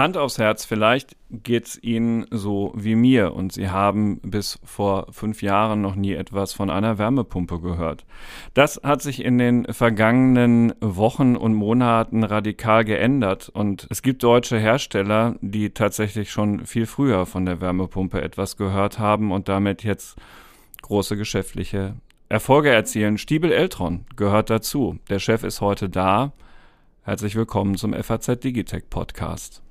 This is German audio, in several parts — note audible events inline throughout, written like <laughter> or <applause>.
Hand aufs Herz, vielleicht geht es Ihnen so wie mir und Sie haben bis vor fünf Jahren noch nie etwas von einer Wärmepumpe gehört. Das hat sich in den vergangenen Wochen und Monaten radikal geändert und es gibt deutsche Hersteller, die tatsächlich schon viel früher von der Wärmepumpe etwas gehört haben und damit jetzt große geschäftliche Erfolge erzielen. Stiebel Eltron gehört dazu. Der Chef ist heute da. Herzlich willkommen zum FAZ Digitech Podcast.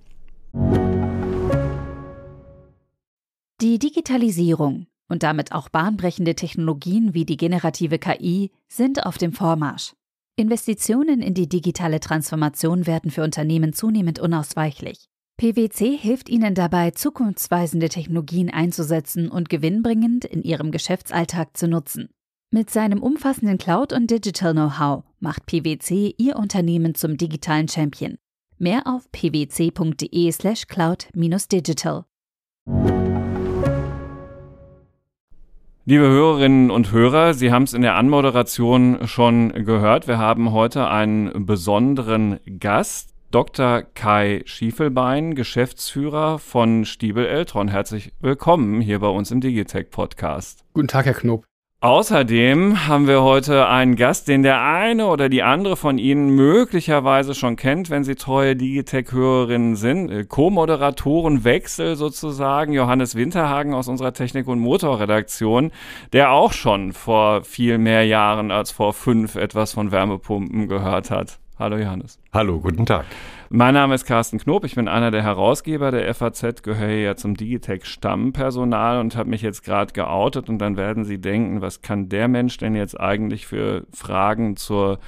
Die Digitalisierung und damit auch bahnbrechende Technologien wie die generative KI sind auf dem Vormarsch. Investitionen in die digitale Transformation werden für Unternehmen zunehmend unausweichlich. PwC hilft ihnen dabei, zukunftsweisende Technologien einzusetzen und gewinnbringend in ihrem Geschäftsalltag zu nutzen. Mit seinem umfassenden Cloud- und Digital-Know-how macht PwC ihr Unternehmen zum digitalen Champion. Mehr auf pwc.de/slash cloud-digital. Liebe Hörerinnen und Hörer, Sie haben es in der Anmoderation schon gehört. Wir haben heute einen besonderen Gast, Dr. Kai Schiefelbein, Geschäftsführer von Stiebel Eltron. Herzlich willkommen hier bei uns im Digitech Podcast. Guten Tag, Herr Knob. Außerdem haben wir heute einen Gast, den der eine oder die andere von Ihnen möglicherweise schon kennt, wenn Sie treue Digitech-Hörerinnen sind. Äh, Co-Moderatorenwechsel sozusagen, Johannes Winterhagen aus unserer Technik- und Motorredaktion, der auch schon vor viel mehr Jahren als vor fünf etwas von Wärmepumpen gehört hat. Hallo Johannes. Hallo, guten Tag. Mein Name ist Carsten Knob, ich bin einer der Herausgeber der FAZ, gehöre ja zum Digitech Stammpersonal und habe mich jetzt gerade geoutet und dann werden Sie denken, was kann der Mensch denn jetzt eigentlich für Fragen zur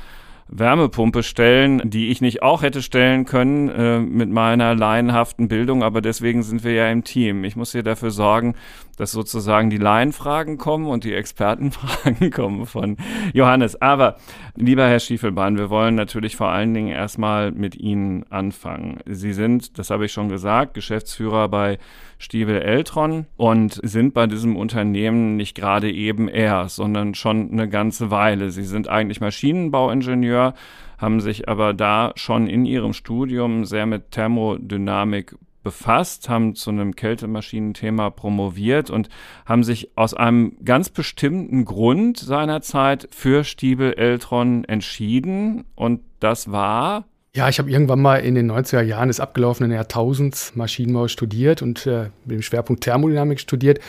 Wärmepumpe stellen, die ich nicht auch hätte stellen können äh, mit meiner laienhaften Bildung, aber deswegen sind wir ja im Team. Ich muss hier dafür sorgen, dass sozusagen die Laienfragen kommen und die Expertenfragen <laughs> kommen von Johannes. Aber lieber Herr Schiefelbein, wir wollen natürlich vor allen Dingen erstmal mit Ihnen anfangen. Sie sind, das habe ich schon gesagt, Geschäftsführer bei Stiebel Eltron und sind bei diesem Unternehmen nicht gerade eben erst, sondern schon eine ganze Weile. Sie sind eigentlich Maschinenbauingenieur, haben sich aber da schon in ihrem Studium sehr mit Thermodynamik befasst, haben zu einem Kältemaschinenthema promoviert und haben sich aus einem ganz bestimmten Grund seinerzeit für Stiebel Eltron entschieden und das war ja, ich habe irgendwann mal in den 90er Jahren des abgelaufenen Jahrtausends Maschinenbau studiert und äh, mit dem Schwerpunkt Thermodynamik studiert.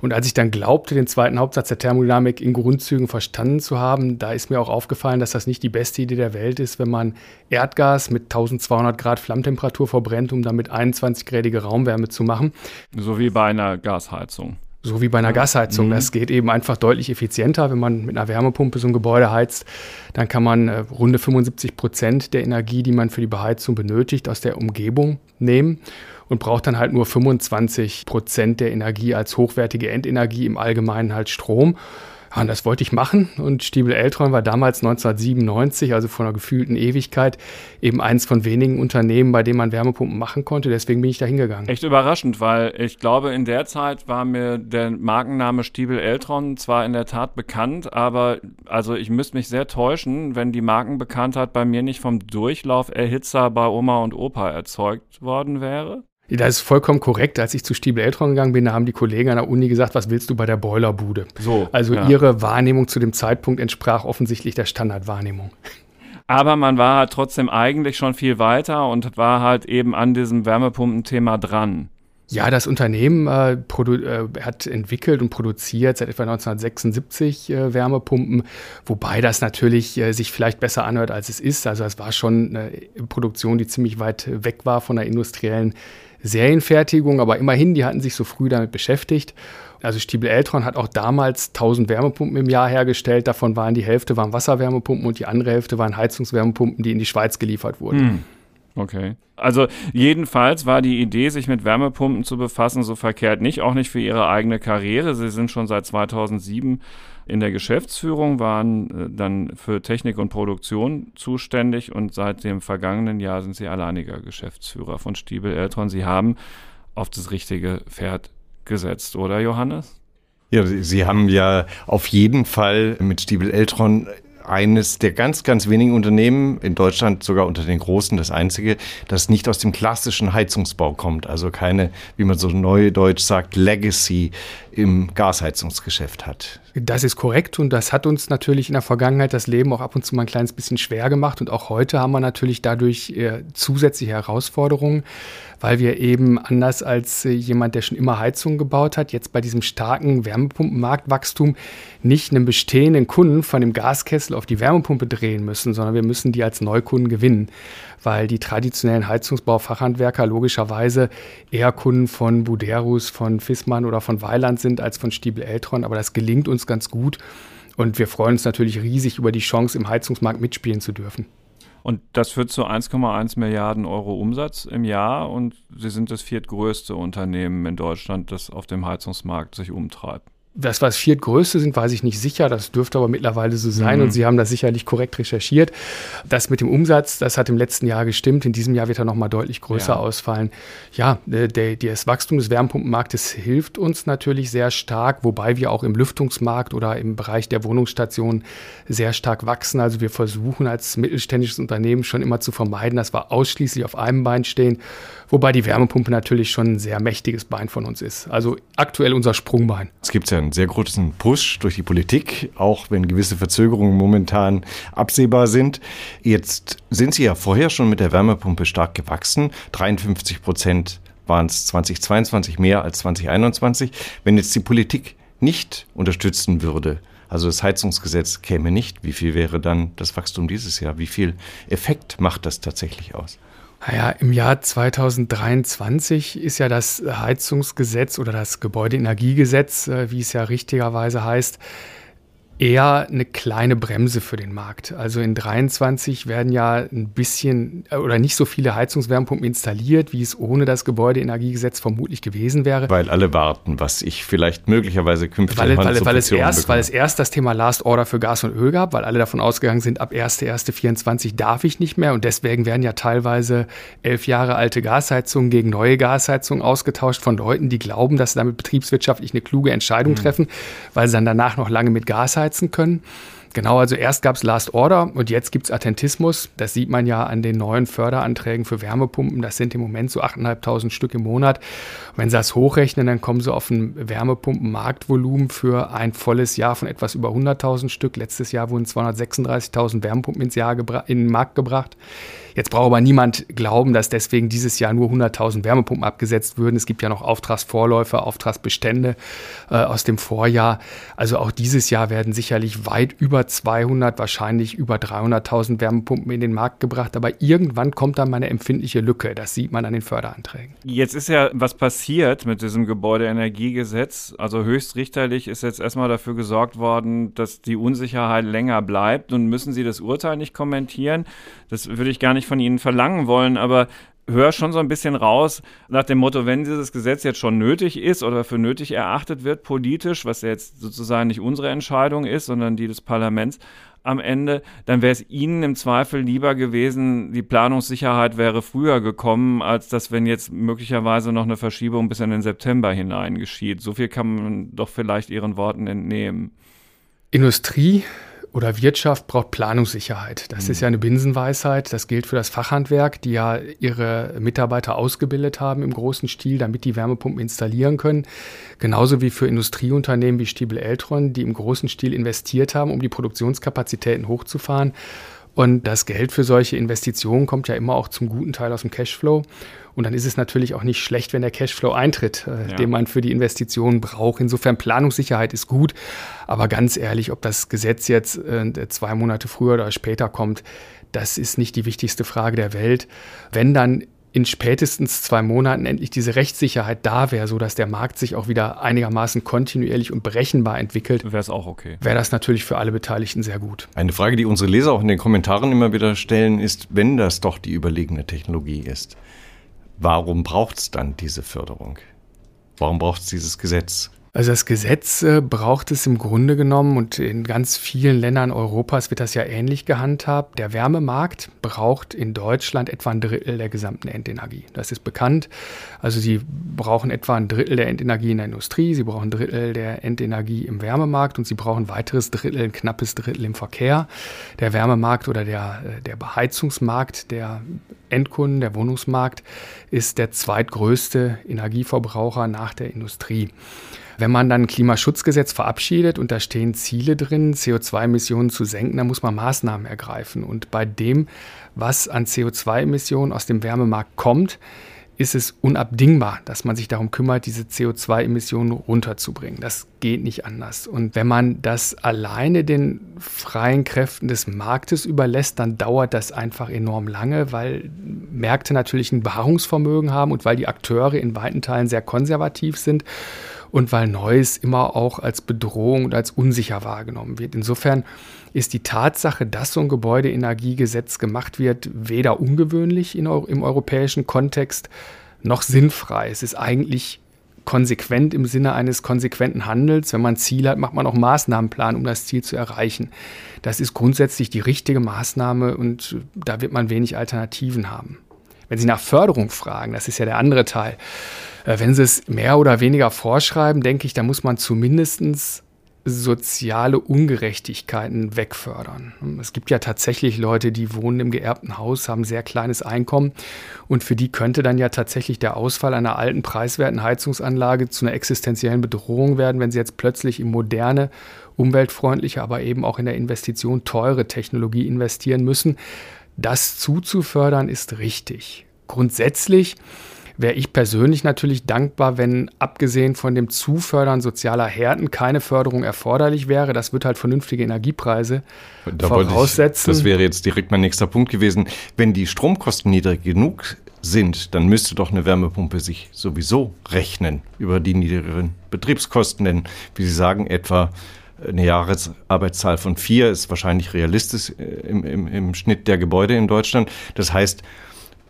Und als ich dann glaubte, den zweiten Hauptsatz der Thermodynamik in Grundzügen verstanden zu haben, da ist mir auch aufgefallen, dass das nicht die beste Idee der Welt ist, wenn man Erdgas mit 1200 Grad Flammtemperatur verbrennt, um damit 21-gradige Raumwärme zu machen. So wie bei einer Gasheizung. So wie bei einer Gasheizung. Mhm. Das geht eben einfach deutlich effizienter. Wenn man mit einer Wärmepumpe so ein Gebäude heizt, dann kann man äh, runde 75 Prozent der Energie, die man für die Beheizung benötigt, aus der Umgebung nehmen und braucht dann halt nur 25 Prozent der Energie als hochwertige Endenergie, im Allgemeinen halt Strom. Ja, und das wollte ich machen. Und Stiebel Eltron war damals 1997, also vor einer gefühlten Ewigkeit, eben eins von wenigen Unternehmen, bei dem man Wärmepumpen machen konnte. Deswegen bin ich da hingegangen. Echt überraschend, weil ich glaube, in der Zeit war mir der Markenname Stiebel Eltron zwar in der Tat bekannt, aber also ich müsste mich sehr täuschen, wenn die Markenbekanntheit bei mir nicht vom Durchlauferhitzer bei Oma und Opa erzeugt worden wäre. Das ist vollkommen korrekt. Als ich zu Stiebel Eltron gegangen bin, da haben die Kollegen an der Uni gesagt, was willst du bei der Boilerbude? So, also ja. ihre Wahrnehmung zu dem Zeitpunkt entsprach offensichtlich der Standardwahrnehmung. Aber man war halt trotzdem eigentlich schon viel weiter und war halt eben an diesem Wärmepumpenthema dran. Ja, das Unternehmen äh, äh, hat entwickelt und produziert seit etwa 1976 äh, Wärmepumpen, wobei das natürlich äh, sich vielleicht besser anhört, als es ist. Also es war schon eine Produktion, die ziemlich weit weg war von der industriellen Serienfertigung, aber immerhin, die hatten sich so früh damit beschäftigt. Also Stiebel Eltron hat auch damals 1000 Wärmepumpen im Jahr hergestellt. Davon waren die Hälfte waren Wasserwärmepumpen und die andere Hälfte waren Heizungswärmepumpen, die in die Schweiz geliefert wurden. Hm. Okay. Also jedenfalls war die Idee, sich mit Wärmepumpen zu befassen, so verkehrt nicht, auch nicht für ihre eigene Karriere. Sie sind schon seit 2007 in der Geschäftsführung, waren äh, dann für Technik und Produktion zuständig und seit dem vergangenen Jahr sind sie alleiniger Geschäftsführer von Stiebel Eltron. Sie haben auf das richtige Pferd gesetzt, oder Johannes? Ja, Sie, Sie haben ja auf jeden Fall mit Stiebel Eltron eines der ganz, ganz wenigen Unternehmen in Deutschland, sogar unter den großen, das einzige, das nicht aus dem klassischen Heizungsbau kommt. Also keine, wie man so neudeutsch sagt, Legacy im Gasheizungsgeschäft hat. Das ist korrekt und das hat uns natürlich in der Vergangenheit das Leben auch ab und zu mal ein kleines bisschen schwer gemacht und auch heute haben wir natürlich dadurch äh, zusätzliche Herausforderungen, weil wir eben anders als äh, jemand, der schon immer Heizungen gebaut hat, jetzt bei diesem starken Wärmepumpenmarktwachstum nicht einen bestehenden Kunden von dem Gaskessel auf die Wärmepumpe drehen müssen, sondern wir müssen die als Neukunden gewinnen weil die traditionellen Heizungsbaufachhandwerker logischerweise eher Kunden von Buderus, von Fissmann oder von Weiland sind als von Stiebel Eltron. Aber das gelingt uns ganz gut. Und wir freuen uns natürlich riesig über die Chance, im Heizungsmarkt mitspielen zu dürfen. Und das führt zu 1,1 Milliarden Euro Umsatz im Jahr und Sie sind das viertgrößte Unternehmen in Deutschland, das auf dem Heizungsmarkt sich umtreibt. Das, was viertgrößte sind, weiß ich nicht sicher. Das dürfte aber mittlerweile so sein mhm. und Sie haben das sicherlich korrekt recherchiert. Das mit dem Umsatz, das hat im letzten Jahr gestimmt. In diesem Jahr wird er nochmal deutlich größer ja. ausfallen. Ja, der, der, das Wachstum des Wärmepumpenmarktes hilft uns natürlich sehr stark, wobei wir auch im Lüftungsmarkt oder im Bereich der Wohnungsstationen sehr stark wachsen. Also wir versuchen als mittelständisches Unternehmen schon immer zu vermeiden, dass wir ausschließlich auf einem Bein stehen, wobei die Wärmepumpe natürlich schon ein sehr mächtiges Bein von uns ist. Also aktuell unser Sprungbein. Es gibt ja einen sehr großen Push durch die Politik, auch wenn gewisse Verzögerungen momentan absehbar sind. Jetzt sind Sie ja vorher schon mit der Wärmepumpe stark gewachsen. 53 Prozent waren es 2022 mehr als 2021. Wenn jetzt die Politik nicht unterstützen würde, also das Heizungsgesetz käme nicht, wie viel wäre dann das Wachstum dieses Jahr? Wie viel Effekt macht das tatsächlich aus? Naja, im Jahr 2023 ist ja das Heizungsgesetz oder das Gebäudeenergiegesetz, äh, wie es ja richtigerweise heißt, eher eine kleine Bremse für den Markt. Also in 23 werden ja ein bisschen äh, oder nicht so viele Heizungswärmepumpen installiert, wie es ohne das Gebäudeenergiegesetz vermutlich gewesen wäre. Weil alle warten, was ich vielleicht möglicherweise künftig weil, weil, weil, es erst, weil es erst das Thema Last Order für Gas und Öl gab, weil alle davon ausgegangen sind, ab 1.1.24 darf ich nicht mehr und deswegen werden ja teilweise elf Jahre alte Gasheizungen gegen neue Gasheizungen ausgetauscht von Leuten, die glauben, dass sie damit betriebswirtschaftlich eine kluge Entscheidung mhm. treffen, weil sie dann danach noch lange mit Gas heizen einschätzen können. Genau, also erst gab es Last Order und jetzt gibt es Attentismus. Das sieht man ja an den neuen Förderanträgen für Wärmepumpen. Das sind im Moment so 8.500 Stück im Monat. Wenn Sie das hochrechnen, dann kommen Sie auf ein Wärmepumpenmarktvolumen für ein volles Jahr von etwas über 100.000 Stück. Letztes Jahr wurden 236.000 Wärmepumpen ins Jahr in den Markt gebracht. Jetzt braucht aber niemand glauben, dass deswegen dieses Jahr nur 100.000 Wärmepumpen abgesetzt würden. Es gibt ja noch Auftragsvorläufe, Auftragsbestände äh, aus dem Vorjahr. Also auch dieses Jahr werden sicherlich weit über 200, wahrscheinlich über 300.000 Wärmepumpen in den Markt gebracht. Aber irgendwann kommt dann mal eine empfindliche Lücke. Das sieht man an den Förderanträgen. Jetzt ist ja was passiert mit diesem Gebäudeenergiegesetz. Also höchstrichterlich ist jetzt erstmal dafür gesorgt worden, dass die Unsicherheit länger bleibt. Nun müssen Sie das Urteil nicht kommentieren. Das würde ich gar nicht von Ihnen verlangen wollen, aber höre schon so ein bisschen raus nach dem Motto, wenn dieses Gesetz jetzt schon nötig ist oder für nötig erachtet wird politisch, was jetzt sozusagen nicht unsere Entscheidung ist, sondern die des Parlaments am Ende, dann wäre es Ihnen im Zweifel lieber gewesen, die Planungssicherheit wäre früher gekommen, als dass wenn jetzt möglicherweise noch eine Verschiebung bis in den September hinein geschieht. So viel kann man doch vielleicht Ihren Worten entnehmen. Industrie oder Wirtschaft braucht Planungssicherheit. Das mhm. ist ja eine Binsenweisheit. Das gilt für das Fachhandwerk, die ja ihre Mitarbeiter ausgebildet haben im großen Stil, damit die Wärmepumpen installieren können. Genauso wie für Industrieunternehmen wie Stiebel Eltron, die im großen Stil investiert haben, um die Produktionskapazitäten hochzufahren. Und das Geld für solche Investitionen kommt ja immer auch zum guten Teil aus dem Cashflow. Und dann ist es natürlich auch nicht schlecht, wenn der Cashflow eintritt, äh, ja. den man für die Investitionen braucht. Insofern Planungssicherheit ist gut. Aber ganz ehrlich, ob das Gesetz jetzt äh, zwei Monate früher oder später kommt, das ist nicht die wichtigste Frage der Welt. Wenn dann in spätestens zwei Monaten endlich diese Rechtssicherheit da wäre, sodass der Markt sich auch wieder einigermaßen kontinuierlich und berechenbar entwickelt, wäre es auch okay. Wäre das natürlich für alle Beteiligten sehr gut. Eine Frage, die unsere Leser auch in den Kommentaren immer wieder stellen, ist, wenn das doch die überlegene Technologie ist, warum braucht es dann diese Förderung? Warum braucht es dieses Gesetz? Also das Gesetz äh, braucht es im Grunde genommen und in ganz vielen Ländern Europas wird das ja ähnlich gehandhabt. Der Wärmemarkt braucht in Deutschland etwa ein Drittel der gesamten Endenergie. Das ist bekannt. Also sie brauchen etwa ein Drittel der Endenergie in der Industrie, sie brauchen ein Drittel der Endenergie im Wärmemarkt und sie brauchen ein weiteres Drittel, ein knappes Drittel im Verkehr. Der Wärmemarkt oder der, äh, der Beheizungsmarkt der Endkunden, der Wohnungsmarkt, ist der zweitgrößte Energieverbraucher nach der Industrie. Wenn man dann ein Klimaschutzgesetz verabschiedet und da stehen Ziele drin, CO2-Emissionen zu senken, dann muss man Maßnahmen ergreifen. Und bei dem, was an CO2-Emissionen aus dem Wärmemarkt kommt, ist es unabdingbar, dass man sich darum kümmert, diese CO2-Emissionen runterzubringen. Das geht nicht anders. Und wenn man das alleine den freien Kräften des Marktes überlässt, dann dauert das einfach enorm lange, weil Märkte natürlich ein Beharrungsvermögen haben und weil die Akteure in weiten Teilen sehr konservativ sind und weil Neues immer auch als Bedrohung und als unsicher wahrgenommen wird. Insofern ist die Tatsache, dass so ein Gebäudeenergiegesetz gemacht wird, weder ungewöhnlich in, im europäischen Kontext noch sinnfrei. Es ist eigentlich konsequent im Sinne eines konsequenten Handels. Wenn man ein Ziel hat, macht man auch Maßnahmenplan, um das Ziel zu erreichen. Das ist grundsätzlich die richtige Maßnahme und da wird man wenig Alternativen haben. Wenn Sie nach Förderung fragen, das ist ja der andere Teil, äh, wenn Sie es mehr oder weniger vorschreiben, denke ich, da muss man zumindest soziale Ungerechtigkeiten wegfördern. Es gibt ja tatsächlich Leute, die wohnen im geerbten Haus, haben sehr kleines Einkommen und für die könnte dann ja tatsächlich der Ausfall einer alten preiswerten Heizungsanlage zu einer existenziellen Bedrohung werden, wenn sie jetzt plötzlich in moderne, umweltfreundliche, aber eben auch in der Investition teure Technologie investieren müssen. Das zuzufördern ist richtig. Grundsätzlich wäre ich persönlich natürlich dankbar, wenn abgesehen von dem Zufördern sozialer Härten keine Förderung erforderlich wäre. Das wird halt vernünftige Energiepreise da voraussetzen. Ich, das wäre jetzt direkt mein nächster Punkt gewesen. Wenn die Stromkosten niedrig genug sind, dann müsste doch eine Wärmepumpe sich sowieso rechnen über die niedrigeren Betriebskosten. Denn, wie Sie sagen, etwa eine Jahresarbeitszahl von vier ist wahrscheinlich realistisch äh, im, im, im Schnitt der Gebäude in Deutschland. Das heißt,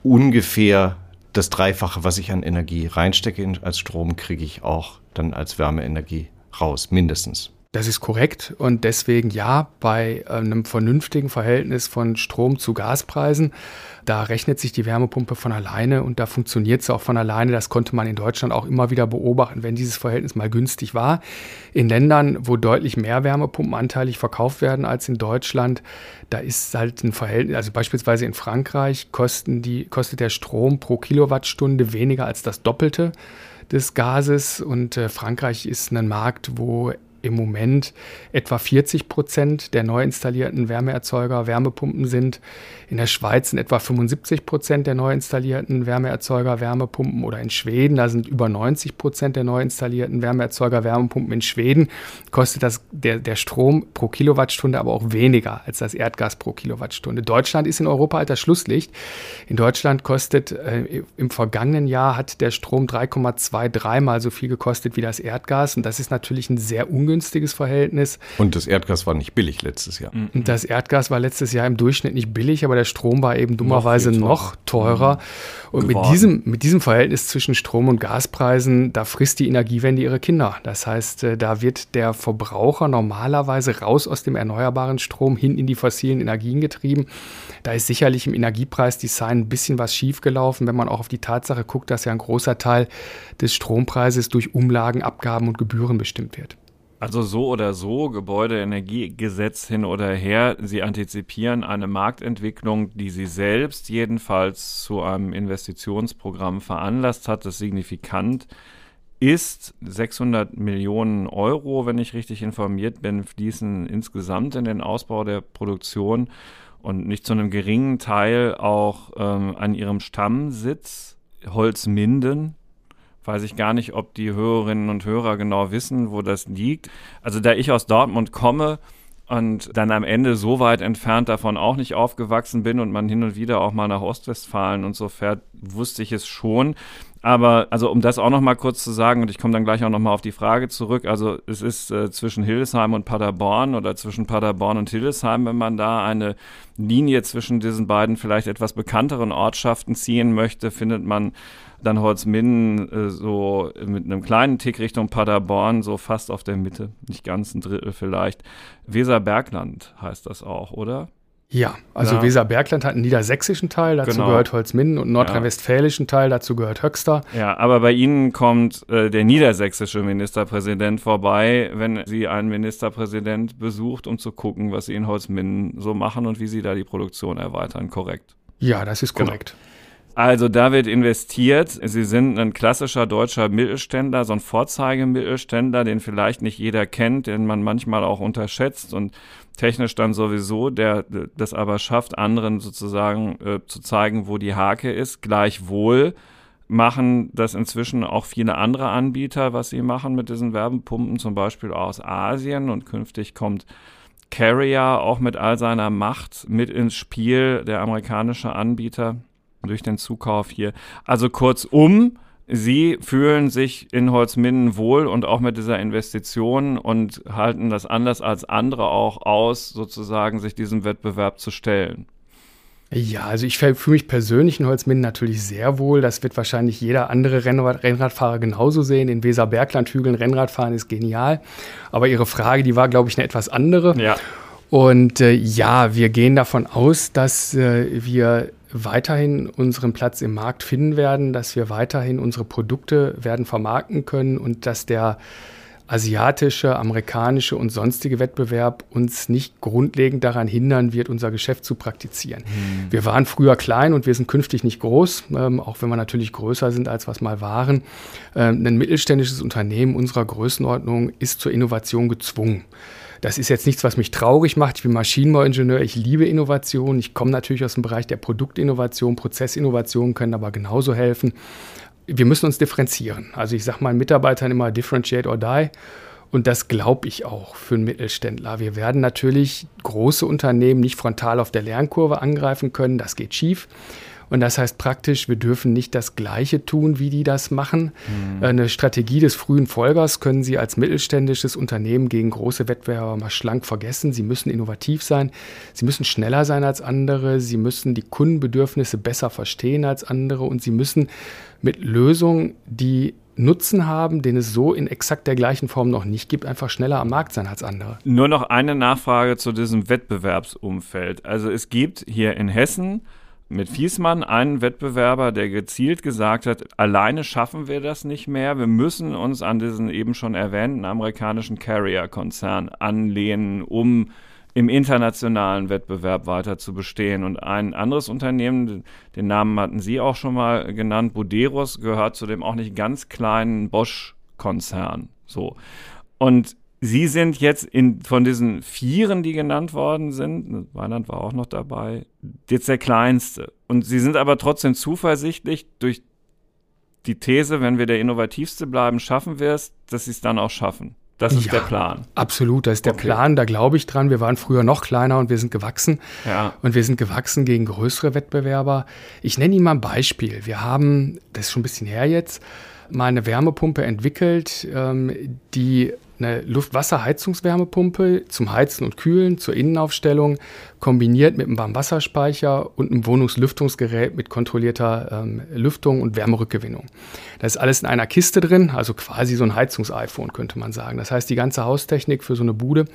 ungefähr das Dreifache, was ich an Energie reinstecke als Strom, kriege ich auch dann als Wärmeenergie raus, mindestens. Das ist korrekt und deswegen ja, bei einem vernünftigen Verhältnis von Strom zu Gaspreisen, da rechnet sich die Wärmepumpe von alleine und da funktioniert sie auch von alleine. Das konnte man in Deutschland auch immer wieder beobachten, wenn dieses Verhältnis mal günstig war. In Ländern, wo deutlich mehr Wärmepumpen anteilig verkauft werden als in Deutschland, da ist halt ein Verhältnis, also beispielsweise in Frankreich kosten die, kostet der Strom pro Kilowattstunde weniger als das Doppelte des Gases und äh, Frankreich ist ein Markt, wo im Moment etwa 40 Prozent der neu installierten Wärmeerzeuger Wärmepumpen sind. In der Schweiz sind etwa 75 Prozent der neu installierten Wärmeerzeuger Wärmepumpen oder in Schweden, da sind über 90 Prozent der neu installierten Wärmeerzeuger Wärmepumpen. In Schweden kostet das, der, der Strom pro Kilowattstunde aber auch weniger als das Erdgas pro Kilowattstunde. Deutschland ist in Europa halt das Schlusslicht. In Deutschland kostet äh, im vergangenen Jahr hat der Strom 3,23 mal so viel gekostet wie das Erdgas und das ist natürlich ein sehr ungünstiges ungünstiges Verhältnis. Und das Erdgas war nicht billig letztes Jahr. Mhm. Und das Erdgas war letztes Jahr im Durchschnitt nicht billig, aber der Strom war eben dummerweise noch, noch teurer. Mhm. Und mit diesem, mit diesem Verhältnis zwischen Strom- und Gaspreisen, da frisst die Energiewende ihre Kinder. Das heißt, äh, da wird der Verbraucher normalerweise raus aus dem erneuerbaren Strom hin in die fossilen Energien getrieben. Da ist sicherlich im Energiepreisdesign ein bisschen was schiefgelaufen, wenn man auch auf die Tatsache guckt, dass ja ein großer Teil des Strompreises durch Umlagen, Abgaben und Gebühren bestimmt wird. Also so oder so, Gebäudeenergiegesetz hin oder her, Sie antizipieren eine Marktentwicklung, die Sie selbst jedenfalls zu einem Investitionsprogramm veranlasst hat, das signifikant ist. 600 Millionen Euro, wenn ich richtig informiert bin, fließen insgesamt in den Ausbau der Produktion und nicht zu einem geringen Teil auch ähm, an Ihrem Stammsitz Holzminden weiß ich gar nicht, ob die Hörerinnen und Hörer genau wissen, wo das liegt. Also da ich aus Dortmund komme und dann am Ende so weit entfernt davon auch nicht aufgewachsen bin und man hin und wieder auch mal nach Ostwestfalen und so fährt, wusste ich es schon. Aber also um das auch noch mal kurz zu sagen und ich komme dann gleich auch noch mal auf die Frage zurück. Also es ist äh, zwischen Hildesheim und Paderborn oder zwischen Paderborn und Hildesheim, wenn man da eine Linie zwischen diesen beiden vielleicht etwas bekannteren Ortschaften ziehen möchte, findet man dann Holzminden äh, so mit einem kleinen Tick Richtung Paderborn, so fast auf der Mitte, nicht ganz ein Drittel vielleicht. Weserbergland heißt das auch, oder? Ja, also ja. Weserbergland hat einen niedersächsischen Teil, dazu genau. gehört Holzminden und nordrhein-westfälischen Teil, dazu gehört Höxter. Ja, aber bei Ihnen kommt äh, der niedersächsische Ministerpräsident vorbei, wenn Sie einen Ministerpräsident besucht, um zu gucken, was Sie in Holzminden so machen und wie Sie da die Produktion erweitern, korrekt? Ja, das ist korrekt. Genau. Also da wird investiert. Sie sind ein klassischer deutscher Mittelständler, so ein Vorzeigemittelständler, den vielleicht nicht jeder kennt, den man manchmal auch unterschätzt und technisch dann sowieso, der das aber schafft, anderen sozusagen äh, zu zeigen, wo die Hake ist. Gleichwohl machen das inzwischen auch viele andere Anbieter, was sie machen mit diesen Werbepumpen, zum Beispiel aus Asien und künftig kommt Carrier auch mit all seiner Macht mit ins Spiel, der amerikanische Anbieter durch den Zukauf hier. Also kurzum, Sie fühlen sich in Holzminden wohl und auch mit dieser Investition und halten das anders als andere auch aus, sozusagen sich diesem Wettbewerb zu stellen. Ja, also ich fühle mich persönlich in Holzminden natürlich sehr wohl. Das wird wahrscheinlich jeder andere Rennrad Rennradfahrer genauso sehen. In Weserberglandhügeln Rennradfahren ist genial. Aber Ihre Frage, die war, glaube ich, eine etwas andere. Ja. Und äh, ja, wir gehen davon aus, dass äh, wir weiterhin unseren Platz im Markt finden werden, dass wir weiterhin unsere Produkte werden vermarkten können und dass der asiatische, amerikanische und sonstige Wettbewerb uns nicht grundlegend daran hindern wird, unser Geschäft zu praktizieren. Mhm. Wir waren früher klein und wir sind künftig nicht groß, ähm, auch wenn wir natürlich größer sind, als was mal waren. Ähm, ein mittelständisches Unternehmen unserer Größenordnung ist zur Innovation gezwungen. Das ist jetzt nichts, was mich traurig macht. Ich bin Maschinenbauingenieur, ich liebe Innovation. Ich komme natürlich aus dem Bereich der Produktinnovation, Prozessinnovation können aber genauso helfen. Wir müssen uns differenzieren. Also ich sage meinen Mitarbeitern immer differentiate or die. Und das glaube ich auch für einen Mittelständler. Wir werden natürlich große Unternehmen nicht frontal auf der Lernkurve angreifen können. Das geht schief. Und das heißt praktisch, wir dürfen nicht das Gleiche tun, wie die das machen. Mhm. Eine Strategie des frühen Folgers können Sie als mittelständisches Unternehmen gegen große Wettbewerber mal schlank vergessen. Sie müssen innovativ sein, Sie müssen schneller sein als andere, Sie müssen die Kundenbedürfnisse besser verstehen als andere und Sie müssen mit Lösungen, die Nutzen haben, den es so in exakt der gleichen Form noch nicht gibt, einfach schneller am Markt sein als andere. Nur noch eine Nachfrage zu diesem Wettbewerbsumfeld. Also es gibt hier in Hessen mit Fiesmann einen Wettbewerber, der gezielt gesagt hat, alleine schaffen wir das nicht mehr. Wir müssen uns an diesen eben schon erwähnten amerikanischen Carrier-Konzern anlehnen, um im internationalen Wettbewerb weiter zu bestehen. Und ein anderes Unternehmen, den Namen hatten Sie auch schon mal genannt, Buderus, gehört zu dem auch nicht ganz kleinen Bosch-Konzern. So. Und Sie sind jetzt in, von diesen Vieren, die genannt worden sind, Weiland war auch noch dabei, jetzt der kleinste. Und Sie sind aber trotzdem zuversichtlich durch die These, wenn wir der Innovativste bleiben, schaffen wir es, dass Sie es dann auch schaffen. Das ist ja, der Plan. Absolut, das ist der okay. Plan, da glaube ich dran. Wir waren früher noch kleiner und wir sind gewachsen. Ja. Und wir sind gewachsen gegen größere Wettbewerber. Ich nenne Ihnen mal ein Beispiel. Wir haben, das ist schon ein bisschen her jetzt, mal eine Wärmepumpe entwickelt, ähm, die eine Luft-Wasser-Heizungswärmepumpe zum Heizen und Kühlen, zur Innenaufstellung, kombiniert mit einem Warmwasserspeicher und einem Wohnungslüftungsgerät mit kontrollierter ähm, Lüftung und Wärmerückgewinnung. Das ist alles in einer Kiste drin, also quasi so ein Heizungs-iPhone könnte man sagen. Das heißt, die ganze Haustechnik für so eine Bude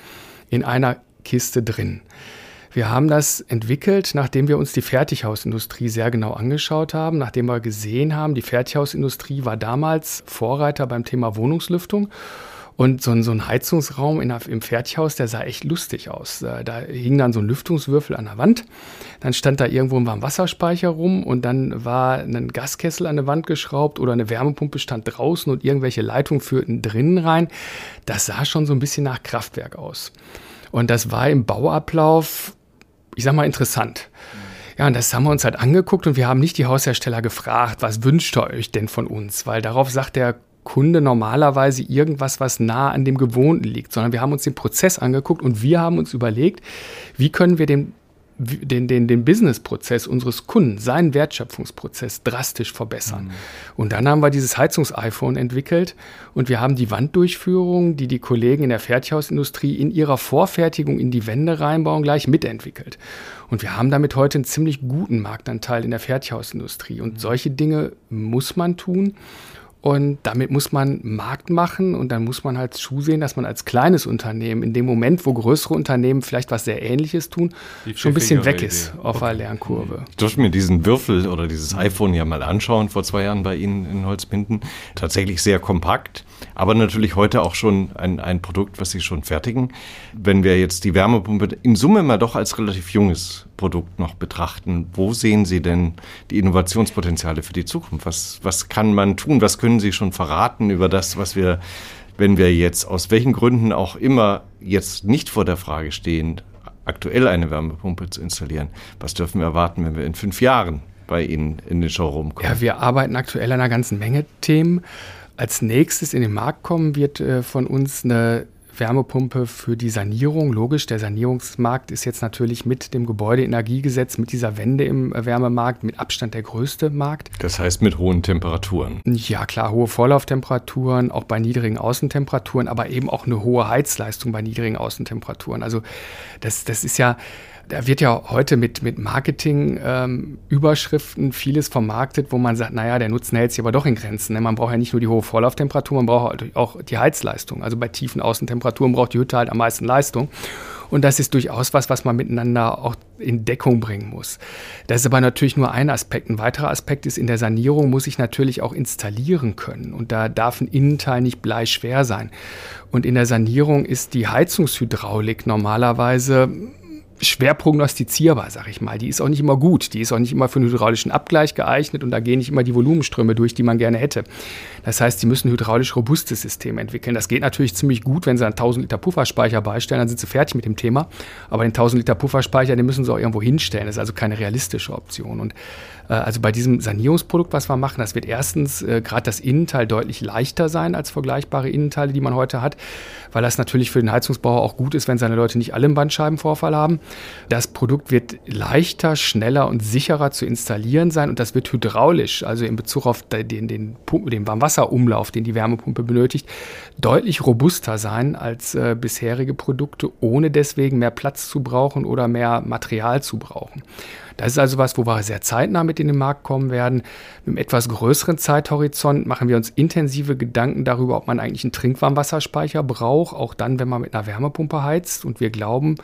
in einer Kiste drin. Wir haben das entwickelt, nachdem wir uns die Fertighausindustrie sehr genau angeschaut haben, nachdem wir gesehen haben, die Fertighausindustrie war damals Vorreiter beim Thema Wohnungslüftung und so ein, so ein Heizungsraum in, im Fertighaus, der sah echt lustig aus. Da hing dann so ein Lüftungswürfel an der Wand. Dann stand da irgendwo ein Warmwasserspeicher rum und dann war ein Gaskessel an der Wand geschraubt oder eine Wärmepumpe stand draußen und irgendwelche Leitungen führten drinnen rein. Das sah schon so ein bisschen nach Kraftwerk aus. Und das war im Bauablauf, ich sag mal, interessant. Ja, und das haben wir uns halt angeguckt und wir haben nicht die Haushersteller gefragt, was wünscht ihr euch denn von uns? Weil darauf sagt der Kunde normalerweise irgendwas, was nah an dem Gewohnten liegt, sondern wir haben uns den Prozess angeguckt und wir haben uns überlegt, wie können wir den den, den, den Businessprozess unseres Kunden, seinen Wertschöpfungsprozess drastisch verbessern. Mhm. Und dann haben wir dieses Heizungs-iPhone entwickelt und wir haben die Wanddurchführung, die die Kollegen in der Fertighausindustrie in ihrer Vorfertigung in die Wände reinbauen, gleich mitentwickelt. Und wir haben damit heute einen ziemlich guten Marktanteil in der Fertighausindustrie. Und mhm. solche Dinge muss man tun. Und damit muss man Markt machen und dann muss man halt zusehen, dass man als kleines Unternehmen in dem Moment, wo größere Unternehmen vielleicht was sehr Ähnliches tun, schon ein bisschen weg ist Idee. auf okay. der Lernkurve. Ich durfte mir diesen Würfel oder dieses iPhone ja mal anschauen vor zwei Jahren bei Ihnen in Holzbinden. Tatsächlich sehr kompakt, aber natürlich heute auch schon ein, ein Produkt, was Sie schon fertigen. Wenn wir jetzt die Wärmepumpe in Summe mal doch als relativ junges Produkt noch betrachten, wo sehen Sie denn die Innovationspotenziale für die Zukunft? Was, was kann man tun? Was können Sie schon verraten über das, was wir, wenn wir jetzt aus welchen Gründen auch immer jetzt nicht vor der Frage stehen, aktuell eine Wärmepumpe zu installieren? Was dürfen wir erwarten, wenn wir in fünf Jahren bei Ihnen in den Showroom kommen? Ja, wir arbeiten aktuell an einer ganzen Menge Themen. Als nächstes in den Markt kommen wird äh, von uns eine Wärmepumpe für die Sanierung. Logisch, der Sanierungsmarkt ist jetzt natürlich mit dem Gebäudeenergiegesetz, mit dieser Wende im Wärmemarkt mit Abstand der größte Markt. Das heißt mit hohen Temperaturen. Ja, klar, hohe Vorlauftemperaturen, auch bei niedrigen Außentemperaturen, aber eben auch eine hohe Heizleistung bei niedrigen Außentemperaturen. Also das, das ist ja da wird ja heute mit, mit Marketing-Überschriften ähm, vieles vermarktet, wo man sagt, naja, der Nutzen hält sich aber doch in Grenzen. Ne? Man braucht ja nicht nur die hohe Vorlauftemperatur, man braucht auch die Heizleistung. Also bei tiefen Außentemperaturen braucht die Hütte halt am meisten Leistung. Und das ist durchaus was, was man miteinander auch in Deckung bringen muss. Das ist aber natürlich nur ein Aspekt. Ein weiterer Aspekt ist, in der Sanierung muss ich natürlich auch installieren können. Und da darf ein Innenteil nicht bleischwer sein. Und in der Sanierung ist die Heizungshydraulik normalerweise schwer prognostizierbar, sag ich mal. Die ist auch nicht immer gut. Die ist auch nicht immer für einen hydraulischen Abgleich geeignet und da gehen nicht immer die Volumenströme durch, die man gerne hätte. Das heißt, sie müssen hydraulisch robustes System entwickeln. Das geht natürlich ziemlich gut, wenn sie einen 1000 Liter Pufferspeicher beistellen, dann sind sie fertig mit dem Thema. Aber den 1000 Liter Pufferspeicher, den müssen sie auch irgendwo hinstellen. Das ist also keine realistische Option. Und äh, also bei diesem Sanierungsprodukt, was wir machen, das wird erstens äh, gerade das Innenteil deutlich leichter sein als vergleichbare Innenteile, die man heute hat, weil das natürlich für den Heizungsbauer auch gut ist, wenn seine Leute nicht alle einen Bandscheibenvorfall haben. Das Produkt wird leichter, schneller und sicherer zu installieren sein und das wird hydraulisch, also in Bezug auf den, den, den Warmwasserumlauf, den die Wärmepumpe benötigt, deutlich robuster sein als äh, bisherige Produkte, ohne deswegen mehr Platz zu brauchen oder mehr Material zu brauchen. Das ist also was, wo wir sehr zeitnah mit in den Markt kommen werden. Mit einem etwas größeren Zeithorizont machen wir uns intensive Gedanken darüber, ob man eigentlich einen Trinkwarmwasserspeicher braucht, auch dann, wenn man mit einer Wärmepumpe heizt. Und wir glauben,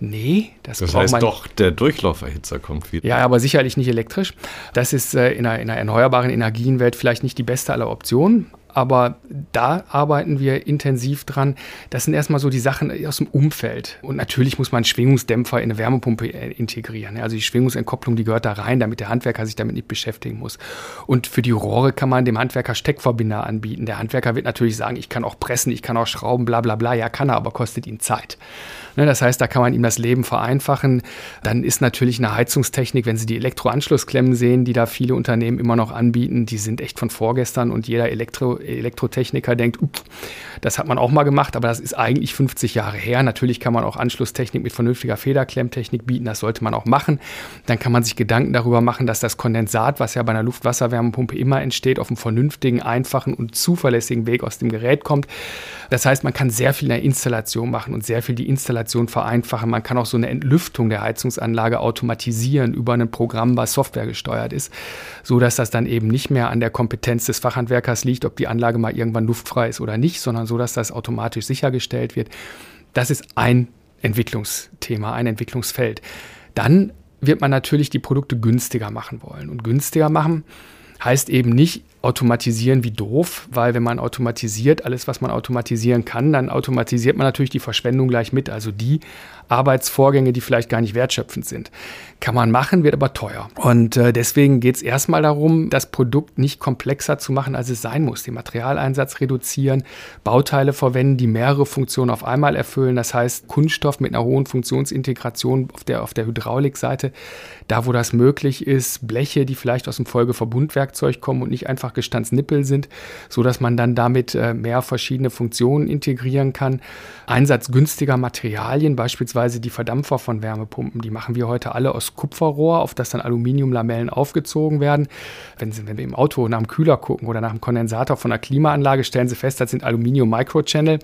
Nee, das, das heißt man, doch, der Durchlauferhitzer kommt wieder. Ja, aber sicherlich nicht elektrisch. Das ist äh, in, einer, in, einer, erneuerbaren Energienwelt vielleicht nicht die beste aller Optionen aber da arbeiten wir intensiv dran. Das sind erstmal so die Sachen aus dem Umfeld. Und natürlich muss man einen Schwingungsdämpfer in eine Wärmepumpe äh, integrieren. Also die Schwingungsentkopplung, die gehört da rein, damit der Handwerker sich damit nicht beschäftigen muss. Und für die Rohre kann man dem Handwerker Steckverbinder anbieten. Der Handwerker wird natürlich sagen, ich kann auch pressen, ich kann auch schrauben, bla bla bla. Ja, kann er, aber kostet ihn Zeit. Ne, das heißt, da kann man ihm das Leben vereinfachen. Dann ist natürlich eine Heizungstechnik, wenn Sie die Elektroanschlussklemmen sehen, die da viele Unternehmen immer noch anbieten, die sind echt von vorgestern und jeder Elektro Elektrotechniker denkt, das hat man auch mal gemacht, aber das ist eigentlich 50 Jahre her. Natürlich kann man auch Anschlusstechnik mit vernünftiger Federklemmtechnik bieten, das sollte man auch machen. Dann kann man sich Gedanken darüber machen, dass das Kondensat, was ja bei einer Luftwasserwärmepumpe immer entsteht, auf einem vernünftigen, einfachen und zuverlässigen Weg aus dem Gerät kommt. Das heißt, man kann sehr viel in der Installation machen und sehr viel die Installation vereinfachen. Man kann auch so eine Entlüftung der Heizungsanlage automatisieren über ein Programm, was Software gesteuert ist, so dass das dann eben nicht mehr an der Kompetenz des Fachhandwerkers liegt, ob die Anlage mal irgendwann luftfrei ist oder nicht, sondern so, dass das automatisch sichergestellt wird. Das ist ein Entwicklungsthema, ein Entwicklungsfeld. Dann wird man natürlich die Produkte günstiger machen wollen. Und günstiger machen heißt eben nicht automatisieren wie doof, weil wenn man automatisiert, alles, was man automatisieren kann, dann automatisiert man natürlich die Verschwendung gleich mit. Also die Arbeitsvorgänge, die vielleicht gar nicht wertschöpfend sind. Kann man machen, wird aber teuer. Und äh, deswegen geht es erstmal darum, das Produkt nicht komplexer zu machen, als es sein muss. Den Materialeinsatz reduzieren, Bauteile verwenden, die mehrere Funktionen auf einmal erfüllen. Das heißt, Kunststoff mit einer hohen Funktionsintegration auf der, auf der Hydraulikseite. Da, wo das möglich ist, Bleche, die vielleicht aus dem Folgeverbundwerkzeug kommen und nicht einfach Einfachgestandsnippel sind, so dass man dann damit äh, mehr verschiedene Funktionen integrieren kann. Einsatz günstiger Materialien, beispielsweise die Verdampfer von Wärmepumpen, die machen wir heute alle aus Kupferrohr, auf das dann Aluminiumlamellen aufgezogen werden. Wenn, Sie, wenn wir im Auto nach einem Kühler gucken oder nach einem Kondensator von einer Klimaanlage, stellen Sie fest, das sind Aluminium Microchannel.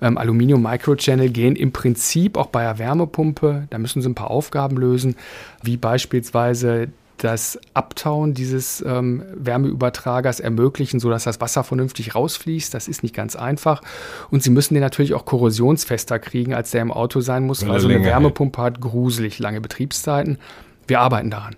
Ähm, Aluminium Microchannel gehen im Prinzip auch bei einer Wärmepumpe, da müssen Sie ein paar Aufgaben lösen, wie beispielsweise das Abtauen dieses ähm, Wärmeübertragers ermöglichen, sodass das Wasser vernünftig rausfließt. Das ist nicht ganz einfach. Und sie müssen den natürlich auch korrosionsfester kriegen, als der im Auto sein muss. also eine Wärmepumpe hat gruselig lange Betriebszeiten. Wir arbeiten daran.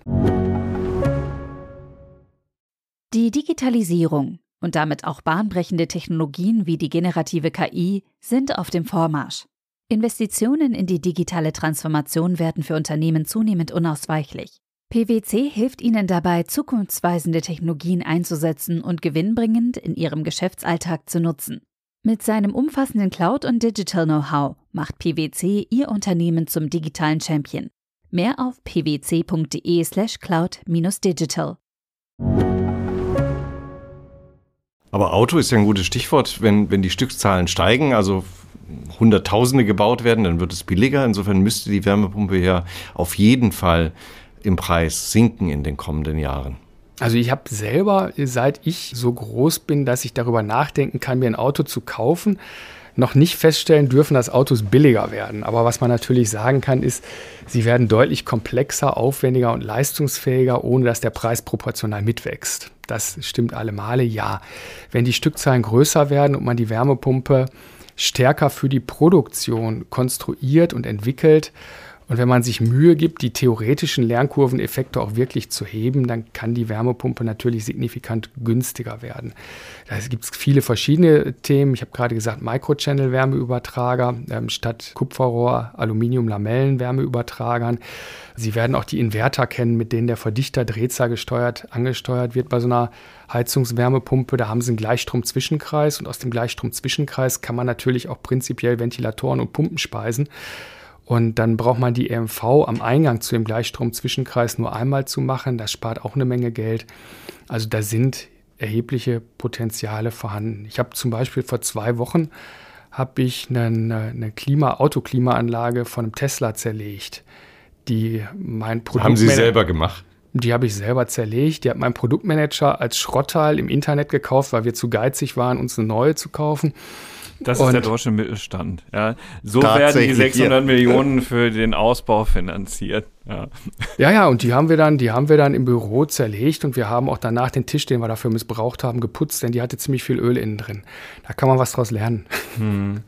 Die Digitalisierung und damit auch bahnbrechende Technologien wie die generative KI sind auf dem Vormarsch. Investitionen in die digitale Transformation werden für Unternehmen zunehmend unausweichlich. PwC hilft Ihnen dabei, zukunftsweisende Technologien einzusetzen und gewinnbringend in Ihrem Geschäftsalltag zu nutzen. Mit seinem umfassenden Cloud- und Digital-Know-how macht PwC Ihr Unternehmen zum digitalen Champion. Mehr auf pwc.de/slash cloud-digital. Aber Auto ist ja ein gutes Stichwort, wenn, wenn die Stückzahlen steigen, also Hunderttausende gebaut werden, dann wird es billiger. Insofern müsste die Wärmepumpe ja auf jeden Fall im Preis sinken in den kommenden Jahren? Also ich habe selber, seit ich so groß bin, dass ich darüber nachdenken kann, mir ein Auto zu kaufen, noch nicht feststellen dürfen, dass Autos billiger werden. Aber was man natürlich sagen kann, ist, sie werden deutlich komplexer, aufwendiger und leistungsfähiger, ohne dass der Preis proportional mitwächst. Das stimmt alle Male, ja. Wenn die Stückzahlen größer werden und man die Wärmepumpe stärker für die Produktion konstruiert und entwickelt, und wenn man sich Mühe gibt, die theoretischen Lernkurveneffekte auch wirklich zu heben, dann kann die Wärmepumpe natürlich signifikant günstiger werden. Da gibt es viele verschiedene Themen. Ich habe gerade gesagt, Microchannel-Wärmeübertrager ähm, statt Kupferrohr, Aluminium-Lamellen-Wärmeübertragern. Sie werden auch die Inverter kennen, mit denen der Verdichter Drehzahl gesteuert, angesteuert wird bei so einer Heizungswärmepumpe. Da haben Sie einen Gleichstrom-Zwischenkreis und aus dem Gleichstrom-Zwischenkreis kann man natürlich auch prinzipiell Ventilatoren und Pumpen speisen. Und dann braucht man die EMV am Eingang zu dem Gleichstrom-Zwischenkreis nur einmal zu machen. Das spart auch eine Menge Geld. Also da sind erhebliche Potenziale vorhanden. Ich habe zum Beispiel vor zwei Wochen habe ich eine, eine Klima, Autoklimaanlage von einem Tesla zerlegt, die mein Produkt haben Sie selber gemacht? Die habe ich selber zerlegt. Die hat mein Produktmanager als Schrottteil im Internet gekauft, weil wir zu geizig waren, uns eine neue zu kaufen. Das ist der deutsche Mittelstand. Ja. So werden die 600 ja. Millionen für den Ausbau finanziert. Ja. ja, ja, und die haben wir dann, die haben wir dann im Büro zerlegt und wir haben auch danach den Tisch, den wir dafür missbraucht haben, geputzt, denn die hatte ziemlich viel Öl innen drin. Da kann man was draus lernen. Hm.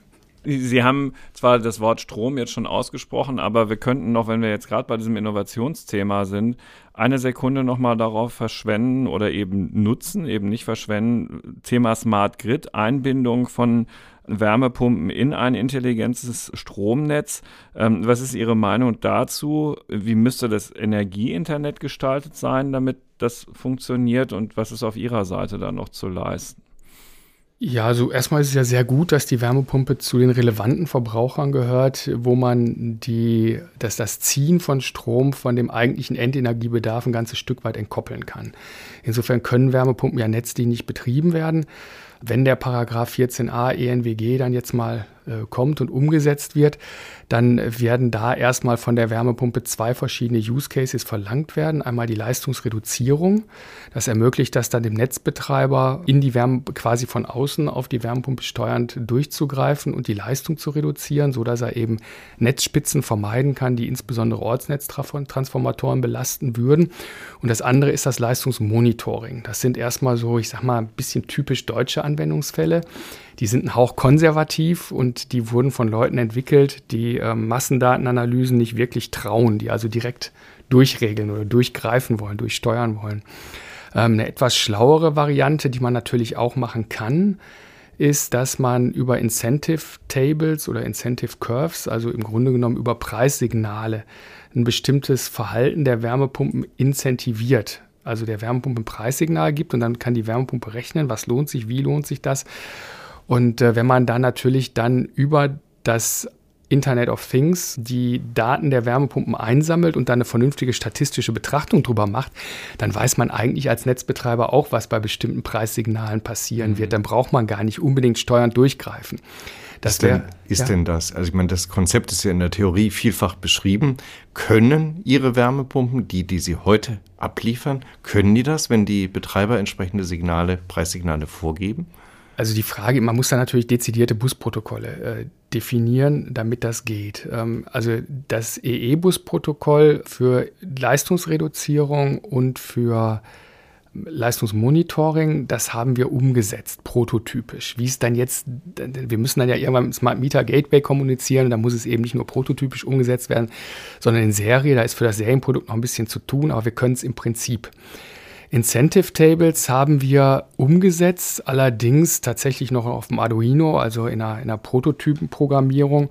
Sie haben zwar das Wort Strom jetzt schon ausgesprochen, aber wir könnten noch, wenn wir jetzt gerade bei diesem Innovationsthema sind, eine Sekunde nochmal darauf verschwenden oder eben nutzen, eben nicht verschwenden, Thema Smart Grid, Einbindung von Wärmepumpen in ein intelligentes Stromnetz. Ähm, was ist Ihre Meinung dazu? Wie müsste das Energieinternet gestaltet sein, damit das funktioniert und was ist auf Ihrer Seite da noch zu leisten? Ja, also erstmal ist es ja sehr gut, dass die Wärmepumpe zu den relevanten Verbrauchern gehört, wo man die, dass das Ziehen von Strom von dem eigentlichen Endenergiebedarf ein ganzes Stück weit entkoppeln kann. Insofern können Wärmepumpen ja netzdienlich betrieben werden. Wenn der Paragraph 14a ENWG dann jetzt mal äh, kommt und umgesetzt wird, dann werden da erstmal von der Wärmepumpe zwei verschiedene Use Cases verlangt werden. Einmal die Leistungsreduzierung. Das ermöglicht das dann dem Netzbetreiber in die Wärme quasi von außen auf die Wärmepumpe steuernd durchzugreifen und die Leistung zu reduzieren, so dass er eben Netzspitzen vermeiden kann, die insbesondere Ortsnetztransformatoren belasten würden. Und das andere ist das Leistungsmonitoring. Das sind erstmal so, ich sag mal, ein bisschen typisch deutsche Anwendungsfälle. Die sind ein Hauch konservativ und die wurden von Leuten entwickelt, die äh, Massendatenanalysen nicht wirklich trauen, die also direkt durchregeln oder durchgreifen wollen, durchsteuern wollen. Ähm, eine etwas schlauere Variante, die man natürlich auch machen kann, ist, dass man über Incentive Tables oder Incentive Curves, also im Grunde genommen über Preissignale, ein bestimmtes Verhalten der Wärmepumpen incentiviert also der Wärmepumpe ein Preissignal gibt und dann kann die Wärmepumpe rechnen, was lohnt sich, wie lohnt sich das. Und äh, wenn man dann natürlich dann über das Internet of Things die Daten der Wärmepumpen einsammelt und dann eine vernünftige statistische Betrachtung drüber macht, dann weiß man eigentlich als Netzbetreiber auch, was bei bestimmten Preissignalen passieren mhm. wird. Dann braucht man gar nicht unbedingt steuernd durchgreifen. Das ist, wär, denn, ist ja. denn das? Also ich meine, das Konzept ist ja in der Theorie vielfach beschrieben. Können Ihre Wärmepumpen, die, die Sie heute abliefern, können die das, wenn die Betreiber entsprechende Signale, Preissignale vorgeben? Also die Frage, man muss da natürlich dezidierte Busprotokolle äh, definieren, damit das geht. Ähm, also das EE-Bus-Protokoll für Leistungsreduzierung und für Leistungsmonitoring, das haben wir umgesetzt, prototypisch. Wie es dann jetzt, wir müssen dann ja irgendwann mit Smart Meter Gateway kommunizieren und da muss es eben nicht nur prototypisch umgesetzt werden, sondern in Serie. Da ist für das Serienprodukt noch ein bisschen zu tun, aber wir können es im Prinzip. Incentive Tables haben wir umgesetzt, allerdings tatsächlich noch auf dem Arduino, also in einer, in einer Prototypenprogrammierung.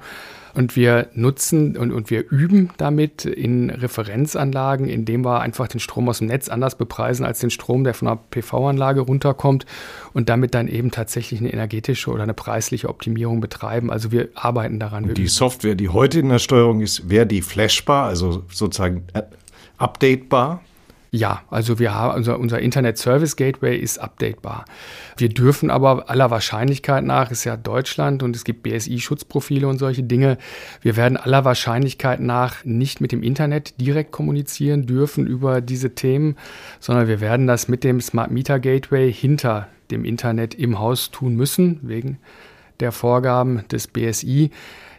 Und wir nutzen und, und wir üben damit in Referenzanlagen, indem wir einfach den Strom aus dem Netz anders bepreisen als den Strom, der von einer PV-Anlage runterkommt und damit dann eben tatsächlich eine energetische oder eine preisliche Optimierung betreiben. Also wir arbeiten daran. Und die Software, die heute in der Steuerung ist, wäre die flashbar, also sozusagen äh, updatebar? Ja, also wir haben unser, unser Internet Service Gateway ist updatebar. Wir dürfen aber aller Wahrscheinlichkeit nach, ist ja Deutschland und es gibt BSI-Schutzprofile und solche Dinge. Wir werden aller Wahrscheinlichkeit nach nicht mit dem Internet direkt kommunizieren dürfen über diese Themen, sondern wir werden das mit dem Smart Meter Gateway hinter dem Internet im Haus tun müssen, wegen der Vorgaben des BSI.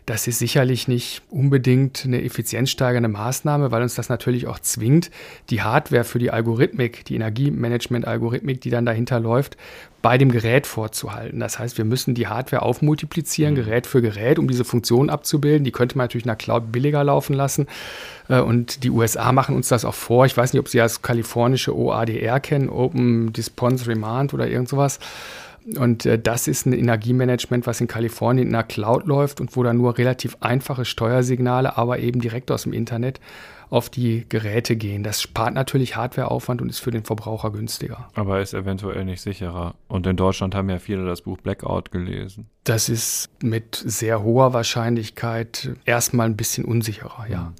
Das ist sicherlich nicht unbedingt eine effizienzsteigernde Maßnahme, weil uns das natürlich auch zwingt, die Hardware für die Algorithmik, die Energiemanagement-Algorithmik, die dann dahinter läuft, bei dem Gerät vorzuhalten. Das heißt, wir müssen die Hardware aufmultiplizieren, mhm. Gerät für Gerät, um diese Funktion abzubilden. Die könnte man natürlich in der Cloud billiger laufen lassen. Äh, und die USA machen uns das auch vor. Ich weiß nicht, ob Sie das kalifornische OADR kennen, Open Disponse Remand oder irgend sowas. Und äh, das ist ein Energiemanagement, was in Kalifornien in der Cloud läuft und wo dann nur relativ einfache Steuersignale, aber eben direkt aus dem Internet auf die Geräte gehen. Das spart natürlich Hardwareaufwand und ist für den Verbraucher günstiger. Aber ist eventuell nicht sicherer. Und in Deutschland haben ja viele das Buch Blackout gelesen. Das ist mit sehr hoher Wahrscheinlichkeit erstmal ein bisschen unsicherer, ja.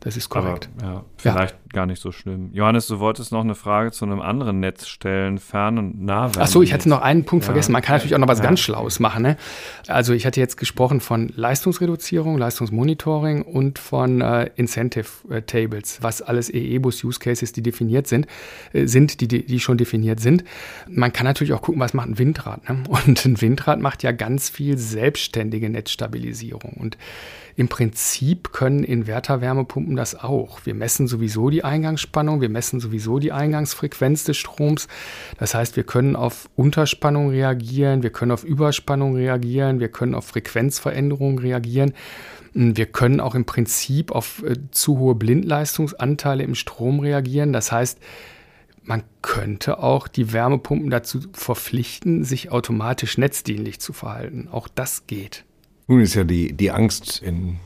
Das ist korrekt. Aber, ja, vielleicht ja. gar nicht so schlimm. Johannes, du wolltest noch eine Frage zu einem anderen Netz stellen, Fern- und Nahwärme. Achso, ich hatte noch einen Punkt ja. vergessen. Man kann natürlich auch noch was ja. ganz Schlaues machen. Ne? Also ich hatte jetzt gesprochen von Leistungsreduzierung, Leistungsmonitoring und von äh, Incentive äh, Tables, was alles EE-Bus-Use Cases, die definiert sind, äh, sind die, die schon definiert sind. Man kann natürlich auch gucken, was macht ein Windrad. Ne? <laughs> Und ein Windrad macht ja ganz viel selbstständige Netzstabilisierung. Und im Prinzip können Inverterwärmepumpen das auch. Wir messen sowieso die Eingangsspannung, wir messen sowieso die Eingangsfrequenz des Stroms. Das heißt, wir können auf Unterspannung reagieren, wir können auf Überspannung reagieren, wir können auf Frequenzveränderungen reagieren. Wir können auch im Prinzip auf äh, zu hohe Blindleistungsanteile im Strom reagieren. Das heißt, man könnte auch die Wärmepumpen dazu verpflichten, sich automatisch netzdienlich zu verhalten. Auch das geht. Nun ist ja die, die Angst in,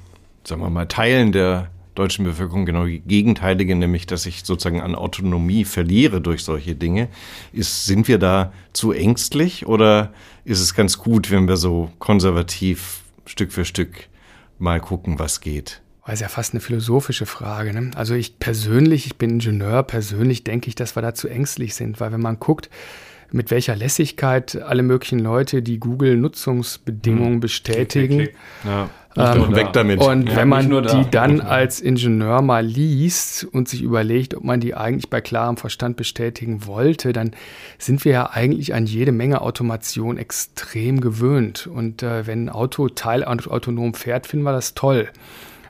sagen wir mal, Teilen der deutschen Bevölkerung genau die gegenteilige, nämlich dass ich sozusagen an Autonomie verliere durch solche Dinge. Ist, sind wir da zu ängstlich oder ist es ganz gut, wenn wir so konservativ Stück für Stück mal gucken, was geht? Das ist ja fast eine philosophische Frage. Ne? Also ich persönlich, ich bin Ingenieur, persönlich denke ich, dass wir da zu ängstlich sind, weil wenn man guckt, mit welcher Lässigkeit alle möglichen Leute die Google-Nutzungsbedingungen hm. bestätigen. Klick, klick, Ja. Ähm, weg damit. Und ja, wenn man die dann als Ingenieur mal liest und sich überlegt, ob man die eigentlich bei klarem Verstand bestätigen wollte, dann sind wir ja eigentlich an jede Menge Automation extrem gewöhnt. Und äh, wenn ein Auto teilautonom fährt, finden wir das toll.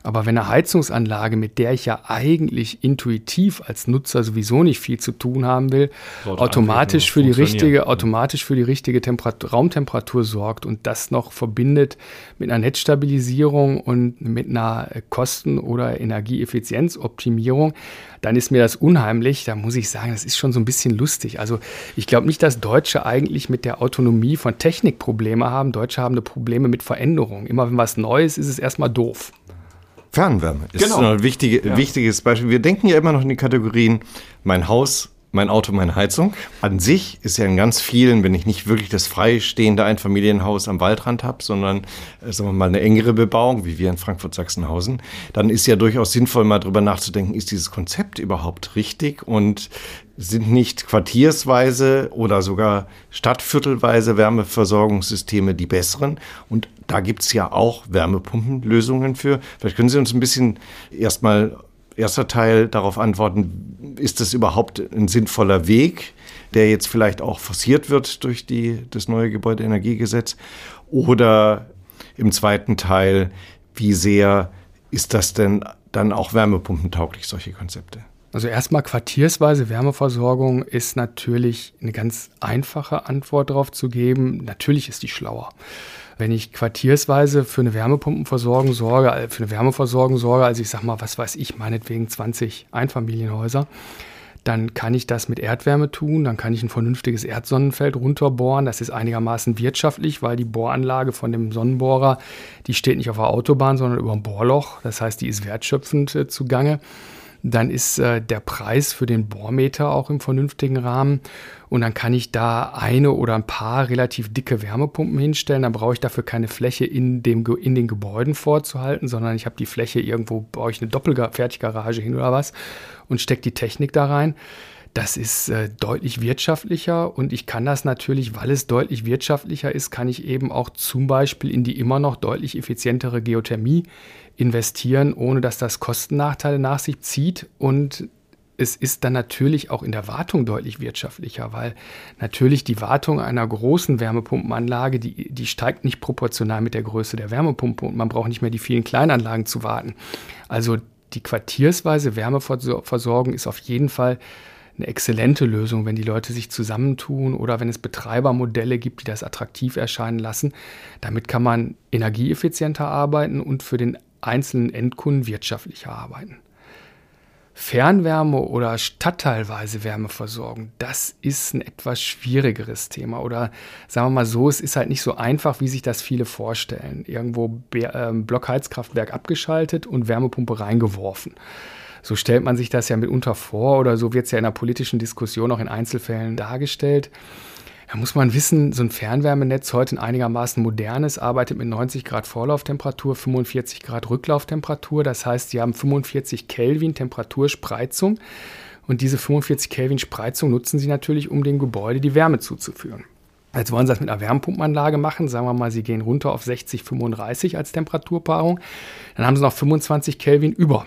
Aber wenn eine Heizungsanlage, mit der ich ja eigentlich intuitiv als Nutzer sowieso nicht viel zu tun haben will, automatisch für die richtige, automatisch für die richtige Raumtemperatur sorgt und das noch verbindet mit einer Netzstabilisierung und mit einer Kosten- oder Energieeffizienzoptimierung, dann ist mir das unheimlich. Da muss ich sagen, das ist schon so ein bisschen lustig. Also ich glaube nicht, dass Deutsche eigentlich mit der Autonomie von Technik Probleme haben. Deutsche haben Probleme mit Veränderung. Immer wenn was Neues ist, ist es erstmal doof. Fernwärme ist genau. ein wichtige, ja. wichtiges Beispiel. Wir denken ja immer noch in die Kategorien, mein Haus mein Auto, meine Heizung. An sich ist ja in ganz vielen, wenn ich nicht wirklich das freistehende Einfamilienhaus am Waldrand habe, sondern äh, sagen wir mal eine engere Bebauung, wie wir in Frankfurt-Sachsenhausen, dann ist ja durchaus sinnvoll, mal drüber nachzudenken, ist dieses Konzept überhaupt richtig und sind nicht quartiersweise oder sogar stadtviertelweise Wärmeversorgungssysteme die besseren? Und da gibt es ja auch Wärmepumpenlösungen für. Vielleicht können Sie uns ein bisschen erstmal erster Teil darauf antworten, ist das überhaupt ein sinnvoller Weg, der jetzt vielleicht auch forciert wird durch die, das neue Gebäudeenergiegesetz? Oder im zweiten Teil, wie sehr ist das denn dann auch wärmepumpentauglich, solche Konzepte? Also erstmal quartiersweise Wärmeversorgung ist natürlich eine ganz einfache Antwort darauf zu geben. Natürlich ist die schlauer. Wenn ich quartiersweise für eine Wärmepumpenversorgung sorge, äh, für eine Wärmeversorgung sorge, also ich sag mal, was weiß ich, meinetwegen 20 Einfamilienhäuser, dann kann ich das mit Erdwärme tun, dann kann ich ein vernünftiges Erdsonnenfeld runterbohren. Das ist einigermaßen wirtschaftlich, weil die Bohranlage von dem Sonnenbohrer, die steht nicht auf der Autobahn, sondern über ein Bohrloch. Das heißt, die ist wertschöpfend äh, zugange dann ist äh, der Preis für den Bohrmeter auch im vernünftigen Rahmen. Und dann kann ich da eine oder ein paar relativ dicke Wärmepumpen hinstellen. Dann brauche ich dafür keine Fläche in, dem, in den Gebäuden vorzuhalten, sondern ich habe die Fläche irgendwo, baue ich eine Doppelfertiggarage hin oder was und stecke die Technik da rein. Das ist äh, deutlich wirtschaftlicher und ich kann das natürlich, weil es deutlich wirtschaftlicher ist, kann ich eben auch zum Beispiel in die immer noch deutlich effizientere Geothermie investieren, ohne dass das Kostennachteile nach sich zieht und es ist dann natürlich auch in der Wartung deutlich wirtschaftlicher, weil natürlich die Wartung einer großen Wärmepumpenanlage, die, die steigt nicht proportional mit der Größe der Wärmepumpe und man braucht nicht mehr die vielen Kleinanlagen zu warten. Also die quartiersweise Wärmeversorgung ist auf jeden Fall eine exzellente Lösung, wenn die Leute sich zusammentun oder wenn es Betreibermodelle gibt, die das attraktiv erscheinen lassen. Damit kann man energieeffizienter arbeiten und für den einzelnen Endkunden wirtschaftlicher arbeiten. Fernwärme oder stadtteilweise Wärmeversorgung, das ist ein etwas schwierigeres Thema. Oder sagen wir mal so, es ist halt nicht so einfach, wie sich das viele vorstellen. Irgendwo ähm, Blockheizkraftwerk abgeschaltet und Wärmepumpe reingeworfen. So stellt man sich das ja mitunter vor oder so wird es ja in der politischen Diskussion auch in Einzelfällen dargestellt. Da muss man wissen, so ein Fernwärmenetz heute ein einigermaßen modernes, arbeitet mit 90 Grad Vorlauftemperatur, 45 Grad Rücklauftemperatur. Das heißt, sie haben 45 Kelvin Temperaturspreizung. Und diese 45 Kelvin Spreizung nutzen sie natürlich, um dem Gebäude die Wärme zuzuführen. Jetzt wollen sie das mit einer Wärmepumpenanlage machen. Sagen wir mal, sie gehen runter auf 60, 35 als Temperaturpaarung. Dann haben sie noch 25 Kelvin über.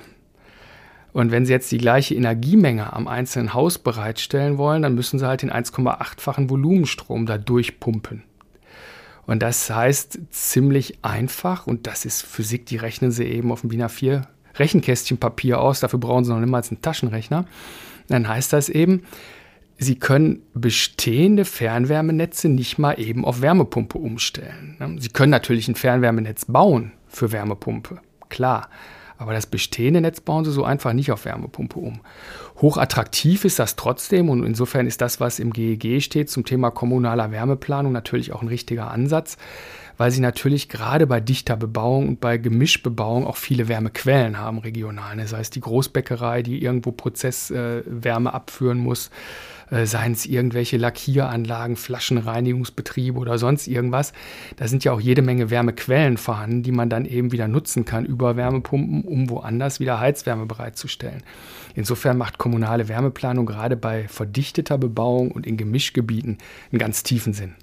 Und wenn Sie jetzt die gleiche Energiemenge am einzelnen Haus bereitstellen wollen, dann müssen Sie halt den 1,8-fachen Volumenstrom da durchpumpen. Und das heißt ziemlich einfach, und das ist Physik, die rechnen Sie eben auf dem DIN A4 Rechenkästchen Papier aus, dafür brauchen Sie noch niemals einen Taschenrechner. Dann heißt das eben, Sie können bestehende Fernwärmenetze nicht mal eben auf Wärmepumpe umstellen. Sie können natürlich ein Fernwärmenetz bauen für Wärmepumpe, klar. Aber das bestehende Netz bauen sie so einfach nicht auf Wärmepumpe um. Hochattraktiv ist das trotzdem und insofern ist das, was im GEG e steht zum Thema kommunaler Wärmeplanung natürlich auch ein richtiger Ansatz, weil sie natürlich gerade bei dichter Bebauung und bei Gemischbebauung auch viele Wärmequellen haben regional. Das heißt die Großbäckerei, die irgendwo Prozesswärme äh, abführen muss, äh, seien es irgendwelche Lackieranlagen, Flaschenreinigungsbetriebe oder sonst irgendwas. Da sind ja auch jede Menge Wärmequellen vorhanden, die man dann eben wieder nutzen kann über Wärmepumpen, um woanders wieder Heizwärme bereitzustellen. Insofern macht kommunale Wärmeplanung gerade bei verdichteter Bebauung und in Gemischgebieten einen ganz tiefen Sinn.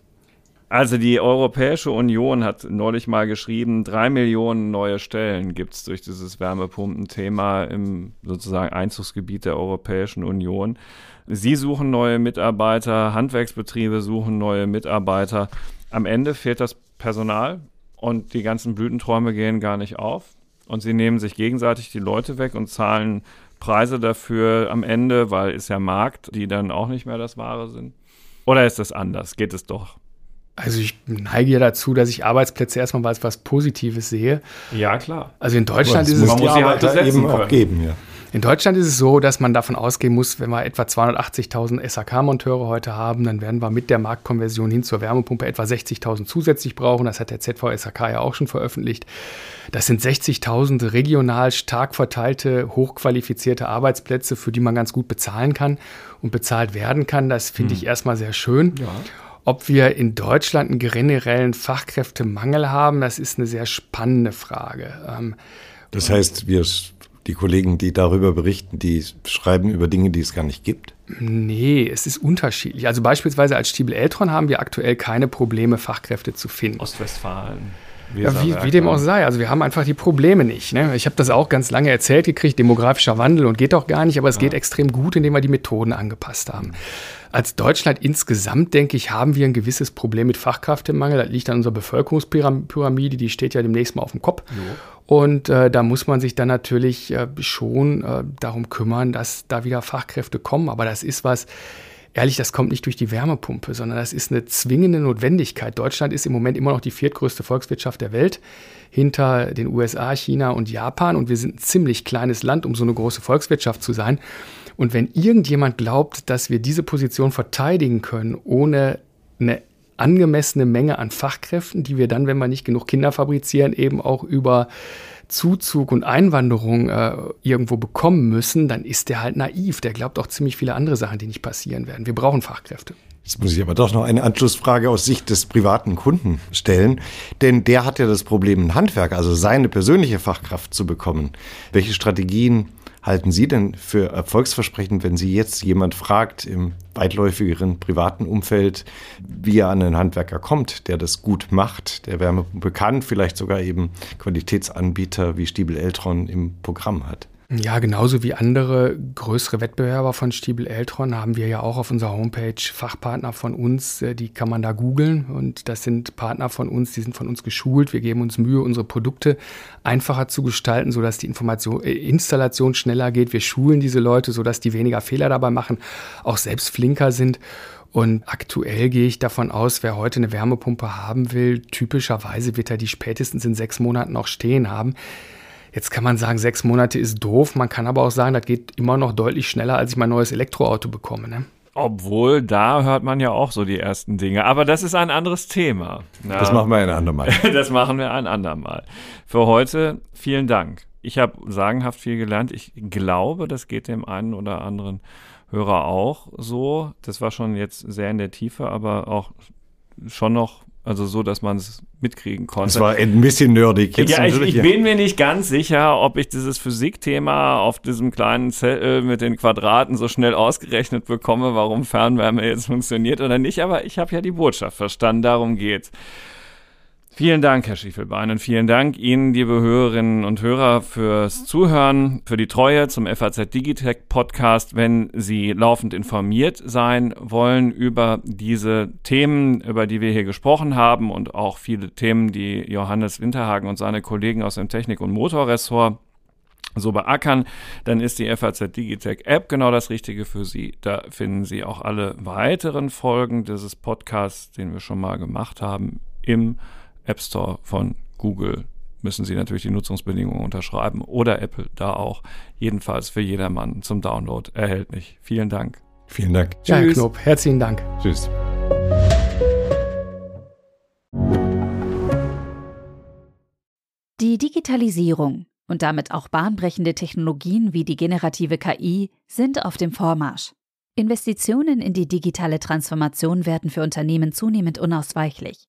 Also die Europäische Union hat neulich mal geschrieben, drei Millionen neue Stellen gibt es durch dieses Wärmepumpenthema im sozusagen Einzugsgebiet der Europäischen Union. Sie suchen neue Mitarbeiter, Handwerksbetriebe suchen neue Mitarbeiter. Am Ende fehlt das Personal und die ganzen Blütenträume gehen gar nicht auf. Und sie nehmen sich gegenseitig die Leute weg und zahlen Preise dafür am Ende, weil ist ja Markt, die dann auch nicht mehr das Wahre sind. Oder ist das anders? Geht es doch? Also ich neige ja dazu, dass ich Arbeitsplätze erstmal als was Positives sehe. Ja, klar. Also in Deutschland ist es muss die eben auch geben, ja. In Deutschland ist es so, dass man davon ausgehen muss, wenn wir etwa 280.000 SAK-Monteure heute haben, dann werden wir mit der Marktkonversion hin zur Wärmepumpe etwa 60.000 zusätzlich brauchen. Das hat der ZVSAK ja auch schon veröffentlicht. Das sind 60.000 regional stark verteilte, hochqualifizierte Arbeitsplätze, für die man ganz gut bezahlen kann und bezahlt werden kann. Das finde hm. ich erstmal sehr schön. Ja. Ob wir in Deutschland einen generellen Fachkräftemangel haben, das ist eine sehr spannende Frage. Ähm, das heißt, wir die Kollegen, die darüber berichten, die schreiben über Dinge, die es gar nicht gibt? Nee, es ist unterschiedlich. Also beispielsweise als Stiebel Eltron haben wir aktuell keine Probleme, Fachkräfte zu finden. Ostwestfalen. Ja, wie, wie, dem auch sei. Also wir haben einfach die Probleme nicht. Ne? Ich habe das auch ganz lange erzählt gekriegt, demografischer Wandel und geht auch gar nicht, aber es ja. geht extrem gut, indem wir die Methoden angepasst haben. Als Deutschland insgesamt, denke ich, haben wir ein gewisses Problem mit Fachkräftemangel. Das liegt an unserer Bevölkerungspyramide, die steht ja demnächst mal auf dem Kopf. Jo. Und äh, da muss man sich dann natürlich äh, schon äh, darum kümmern, dass da wieder Fachkräfte kommen. Aber das ist was, ehrlich, das kommt nicht durch die Wärmepumpe, sondern das ist eine zwingende Notwendigkeit. Deutschland ist im Moment immer noch die viertgrößte Volkswirtschaft der Welt hinter den USA, China und Japan. Und wir sind ein ziemlich kleines Land, um so eine große Volkswirtschaft zu sein. Und wenn irgendjemand glaubt, dass wir diese Position verteidigen können, ohne eine angemessene Menge an Fachkräften, die wir dann, wenn wir nicht genug Kinder fabrizieren, eben auch über Zuzug und Einwanderung äh, irgendwo bekommen müssen, dann ist der halt naiv. Der glaubt auch ziemlich viele andere Sachen, die nicht passieren werden. Wir brauchen Fachkräfte. Jetzt muss ich aber doch noch eine Anschlussfrage aus Sicht des privaten Kunden stellen, denn der hat ja das Problem, ein Handwerk, also seine persönliche Fachkraft zu bekommen. Welche Strategien halten Sie denn für erfolgsversprechend, wenn Sie jetzt jemand fragt im weitläufigeren privaten Umfeld, wie er an einen Handwerker kommt, der das gut macht, der Wärmepumpe kann, vielleicht sogar eben Qualitätsanbieter wie Stiebel Eltron im Programm hat? Ja, genauso wie andere größere Wettbewerber von Stiebel Eltron haben wir ja auch auf unserer Homepage Fachpartner von uns, äh, die kann man da googeln und das sind Partner von uns, die sind von uns geschult. Wir geben uns Mühe, unsere Produkte einfacher zu gestalten, sodass die Information, äh, Installation schneller geht. Wir schulen diese Leute, sodass die weniger Fehler dabei machen, auch selbst flinker sind. Und aktuell gehe ich davon aus, wer heute eine Wärmepumpe haben will, typischerweise wird er die spätestens in sechs Monaten noch stehen haben. Jetzt kann man sagen, sechs Monate ist doof. Man kann aber auch sagen, das geht immer noch deutlich schneller, als ich mein neues Elektroauto bekomme. Ne? Obwohl, da hört man ja auch so die ersten Dinge. Aber das ist ein anderes Thema. Ja. Das machen wir ein andermal. <laughs> das machen wir ein andermal. Für heute vielen Dank. Ich habe sagenhaft viel gelernt. Ich glaube, das geht dem einen oder anderen Hörer auch so. Das war schon jetzt sehr in der Tiefe, aber auch schon noch also so, dass man es mitkriegen konnte. Es war ein bisschen nerdig. Jetzt ja, ich, ich bin mir nicht ganz sicher, ob ich dieses Physikthema auf diesem kleinen Zettel mit den Quadraten so schnell ausgerechnet bekomme, warum Fernwärme jetzt funktioniert oder nicht. Aber ich habe ja die Botschaft verstanden, darum geht's. Vielen Dank, Herr Schiefelbein, und vielen Dank Ihnen, liebe Hörerinnen und Hörer, fürs Zuhören, für die Treue zum FAZ Digitech Podcast. Wenn Sie laufend informiert sein wollen über diese Themen, über die wir hier gesprochen haben und auch viele Themen, die Johannes Winterhagen und seine Kollegen aus dem Technik- und Motorressort so beackern, dann ist die FAZ Digitech App genau das Richtige für Sie. Da finden Sie auch alle weiteren Folgen dieses Podcasts, den wir schon mal gemacht haben, im App Store von Google müssen Sie natürlich die Nutzungsbedingungen unterschreiben oder Apple da auch. Jedenfalls für jedermann zum Download erhältlich. Vielen Dank. Vielen Dank. Ja, Herr Knob, herzlichen Dank. Tschüss. Die Digitalisierung und damit auch bahnbrechende Technologien wie die generative KI sind auf dem Vormarsch. Investitionen in die digitale Transformation werden für Unternehmen zunehmend unausweichlich.